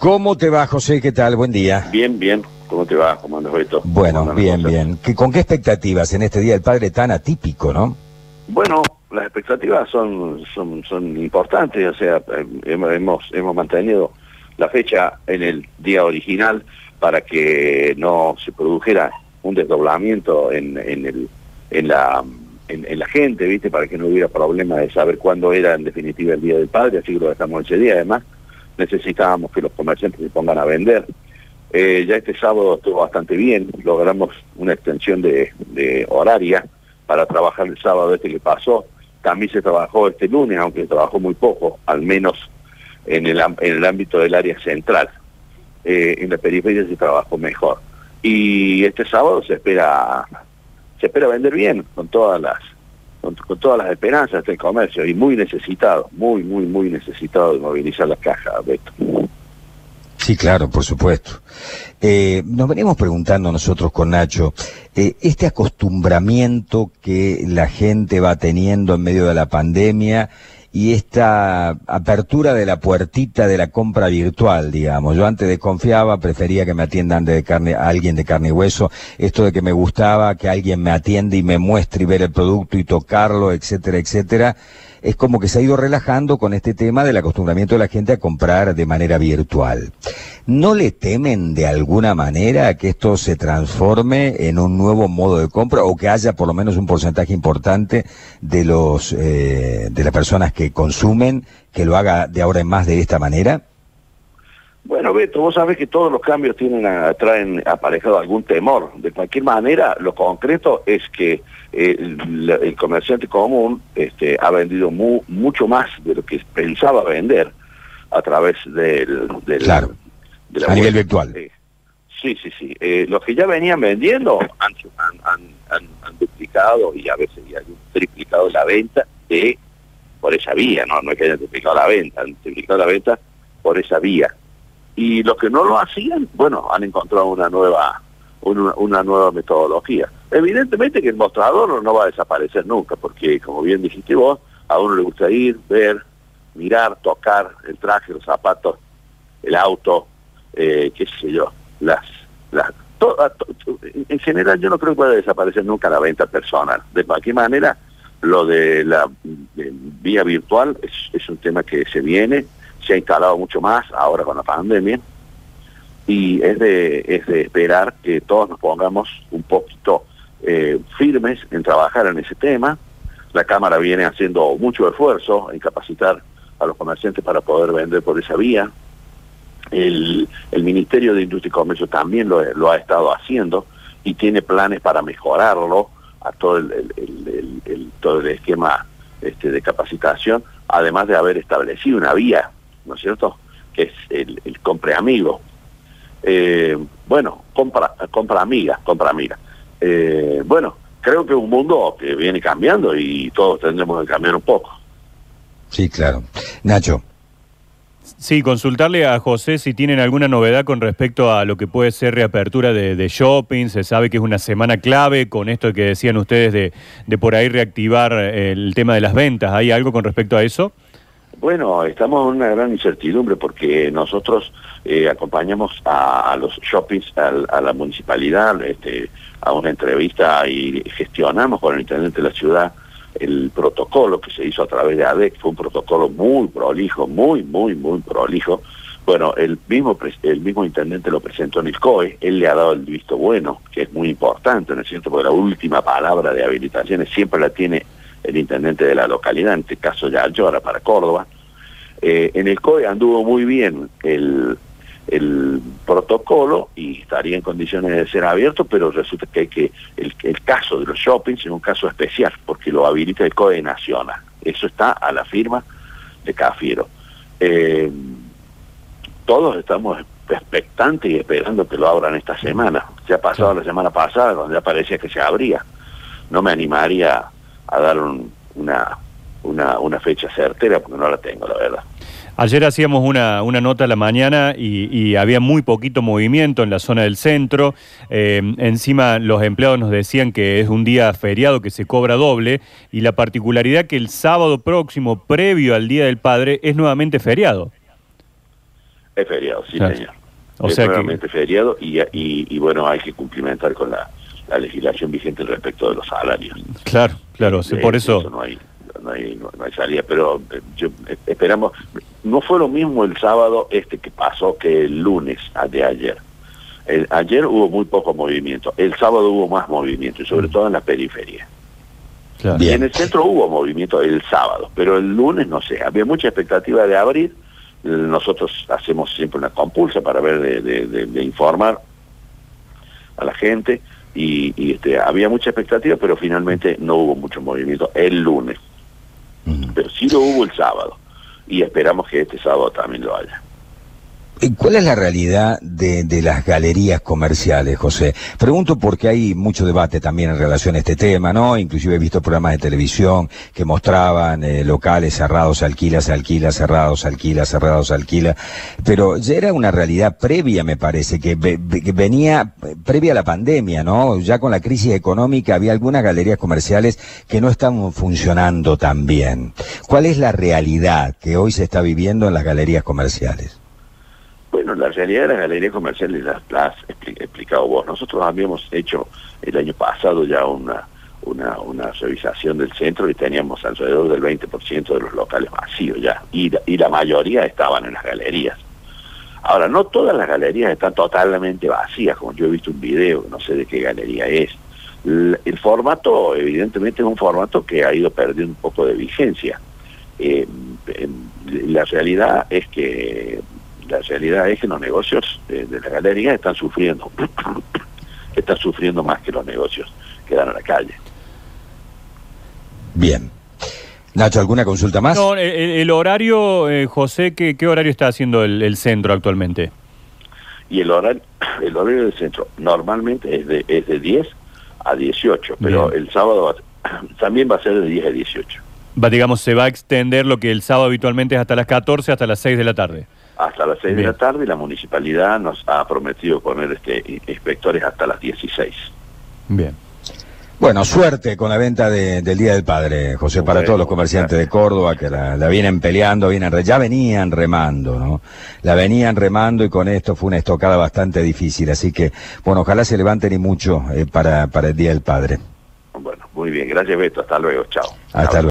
¿Cómo te va, José? ¿Qué tal? Buen día. Bien, bien. ¿Cómo te va? ¿Cómo andas, Beto? Bueno, ¿Cómo andan bien, cosas? bien. ¿Qué- ¿Con qué expectativas en este Día del Padre tan atípico, no? Bueno, las expectativas son, son, son importantes, o sea, eh, hemos, hemos, hemos mantenido la fecha en el día original para que no se produjera un desdoblamiento en, en, el, en, la, en, en la gente, ¿viste? Para que no hubiera problema de saber cuándo era en definitiva el Día del Padre, así que lo dejamos ese día. Además, necesitábamos que los comerciantes se pongan a vender. Eh, ya este sábado estuvo bastante bien, logramos una extensión de, de horaria para trabajar el sábado este que pasó. También se trabajó este lunes, aunque trabajó muy poco, al menos en el, en el ámbito del área central. Eh, en la periferia se trabajó mejor. Y este sábado se espera se espera vender bien con todas las con, con todas las esperanzas del comercio y muy necesitado, muy, muy, muy necesitado de movilizar las cajas, Beto. Sí, claro, por supuesto. Eh, nos venimos preguntando nosotros con Nacho, eh, este acostumbramiento que la gente va teniendo en medio de la pandemia y esta apertura de la puertita de la compra virtual, digamos. Yo antes desconfiaba, prefería que me atiendan de carne, a alguien de carne y hueso. Esto de que me gustaba que alguien me atienda y me muestre y ver el producto y tocarlo, etcétera, etcétera. Es como que se ha ido relajando con este tema del acostumbramiento de la gente a comprar de manera virtual. ¿No le temen de alguna manera que esto se transforme en un nuevo modo de compra o que haya por lo menos un porcentaje importante de los eh, de las personas que consumen que lo haga de ahora en más de esta manera? Bueno, Beto, vos sabés que todos los cambios tienen a- traen aparejado algún temor. De cualquier manera, lo concreto es que eh, el, el comerciante común este, ha vendido mu- mucho más de lo que pensaba vender a través del, del- Claro, de la a nivel virtual. Eh, sí, sí, sí. Eh, los que ya venían vendiendo han, han, han- han- han duplicado y a veces y han triplicado la venta de por esa vía, no, no es que hayan triplicado la venta, han triplicado la venta por esa vía y los que no lo hacían, bueno, han encontrado una nueva una, nueva metodología. Evidentemente que el mostrador no va a desaparecer nunca, porque como bien dijiste vos, a uno le gusta ir, ver, mirar, tocar el traje, los zapatos, el auto, eh, qué sé yo, las las to- en general yo no creo que vaya a desaparecer nunca la venta personal. De cualquier manera, lo de la vía virtual es un tema que se viene, se ha instalado mucho más ahora con la pandemia y es de, es de esperar que todos nos pongamos un poquito eh, firmes en trabajar en ese tema. La Cámara viene haciendo mucho esfuerzo en capacitar a los comerciantes para poder vender por esa vía. El, el Ministerio de Industria y Comercio también lo, ha estado haciendo y tiene planes para mejorarlo a todo el- el- todo el esquema este, de capacitación, además de haber establecido una vía, ¿no es cierto?, que es el, el compre amigo. Eh, bueno, compra, compra amiga, compra amiga. Eh, bueno, creo que es un mundo que viene cambiando y todos tendremos que cambiar un poco. Sí, claro. Nacho. Sí, consultarle a José si tienen alguna novedad con respecto a lo que puede ser reapertura de, de shopping. Se sabe que es una semana clave con esto que decían ustedes de, de por ahí reactivar eh, el tema de las ventas. ¿Hay algo con respecto a eso? Bueno, estamos en una gran incertidumbre porque nosotros eh, acompañamos a, a los shoppings, al- a, la municipalidad, este, a una entrevista y gestionamos con el intendente de la ciudad el protocolo que se hizo a través de ADEC. Fue un protocolo muy prolijo, muy, muy, muy prolijo. Bueno, el mismo, el mismo intendente lo presentó en el COE, él le ha dado el visto bueno, que es muy importante, ¿no es cierto? Porque la última palabra de habilitaciones siempre la tiene el intendente de la localidad, en este caso ya Llora para Córdoba. Eh, en el COE anduvo muy bien el, el protocolo y estaría en condiciones de ser abierto, pero resulta que hay que el, el caso de los shoppings es un caso especial porque lo habilita el COE nacional. Eso está a la firma de Cafiero. Eh, todos estamos expectantes y esperando que lo abran esta semana. Ya ha pasado la semana pasada, donde ya parecía que se abría. No me animaría a dar un- una, una, una fecha certera porque no la tengo, la verdad. Ayer hacíamos una, una nota a la mañana y, y había muy poquito movimiento en la zona del centro. Eh, encima los empleados nos decían que es un día feriado que se cobra doble y la particularidad que el sábado próximo, previo al Día del Padre, es nuevamente feriado. Es feriado, sí, Claro. señor. O es sea que- nuevamente feriado y, y, y, bueno, hay que cumplimentar con la, la legislación vigente respecto de los salarios. Claro, claro, sí, por eso. no hay, no hay, no, no hay salida, pero eh, yo, eh, esperamos. No fue lo mismo el sábado este que pasó que el lunes de ayer. El- ayer hubo muy poco movimiento, el sábado hubo más movimiento, y sobre todo en la periferia. Claro. Y en el centro hubo movimiento el sábado, pero el lunes no sé, había mucha expectativa de abrir. Nosotros hacemos siempre una compulsa para ver de, de- de- de informar a la gente y, y, este, había mucha expectativa, pero finalmente no hubo mucho movimiento el lunes, Mm. pero sí lo hubo el sábado y esperamos que este sábado también lo haya. ¿Y ¿Cuál es la realidad de, de las galerías comerciales, José? Pregunto porque hay mucho debate también en relación a este tema, ¿no? Inclusive he visto programas de televisión que mostraban eh, locales cerrados, alquila, se alquila, cerrados, alquila, cerrados, alquila. Pero ya era una realidad previa, me parece, que, ve- ve- que venía previa a la pandemia, ¿no? Ya con la crisis económica había algunas galerías comerciales que no estaban funcionando tan bien. ¿Cuál es la realidad que hoy se está viviendo en las galerías comerciales? Bueno, la realidad de las galerías comerciales las la has expli- explicado vos. Nosotros habíamos hecho el año pasado ya una, una, una revisación del centro y teníamos alrededor del 20% de los locales vacíos ya. Y, la- y la mayoría estaban en las galerías. Ahora, no todas las galerías están totalmente vacías, como yo he visto un video, no sé de qué galería es. El formato, evidentemente, es un formato que ha ido perdiendo un poco de vigencia. Eh, la realidad es que la realidad es que los negocios de, de la galería están sufriendo, están sufriendo más que los negocios que dan a la calle. Bien. Nacho, ¿alguna consulta más? No, el, el- el horario, eh, José, ¿qué, qué horario está haciendo el, el centro actualmente? Y el horario, el horario del centro normalmente es de, es de 10 a 18, pero Bien. el sábado va- también va a ser de 10 a 18, Va, digamos, se va a extender lo que el sábado habitualmente es hasta las 14, hasta las 6 de la tarde. Hasta las 6 de la tarde y la municipalidad nos ha prometido poner este inspectores hasta las 16. Bien. Bueno, suerte con la venta de- del Día del Padre, José, para Bueno, todos los comerciantes de Córdoba que la, la vienen peleando, vienen, re- ya venían remando, ¿no? La venían remando y con esto fue una estocada bastante difícil, así que, bueno, ojalá se levanten y mucho eh, para, para el Día del Padre. Bueno, muy bien, gracias Beto, hasta luego, chao. Hasta Chao. luego.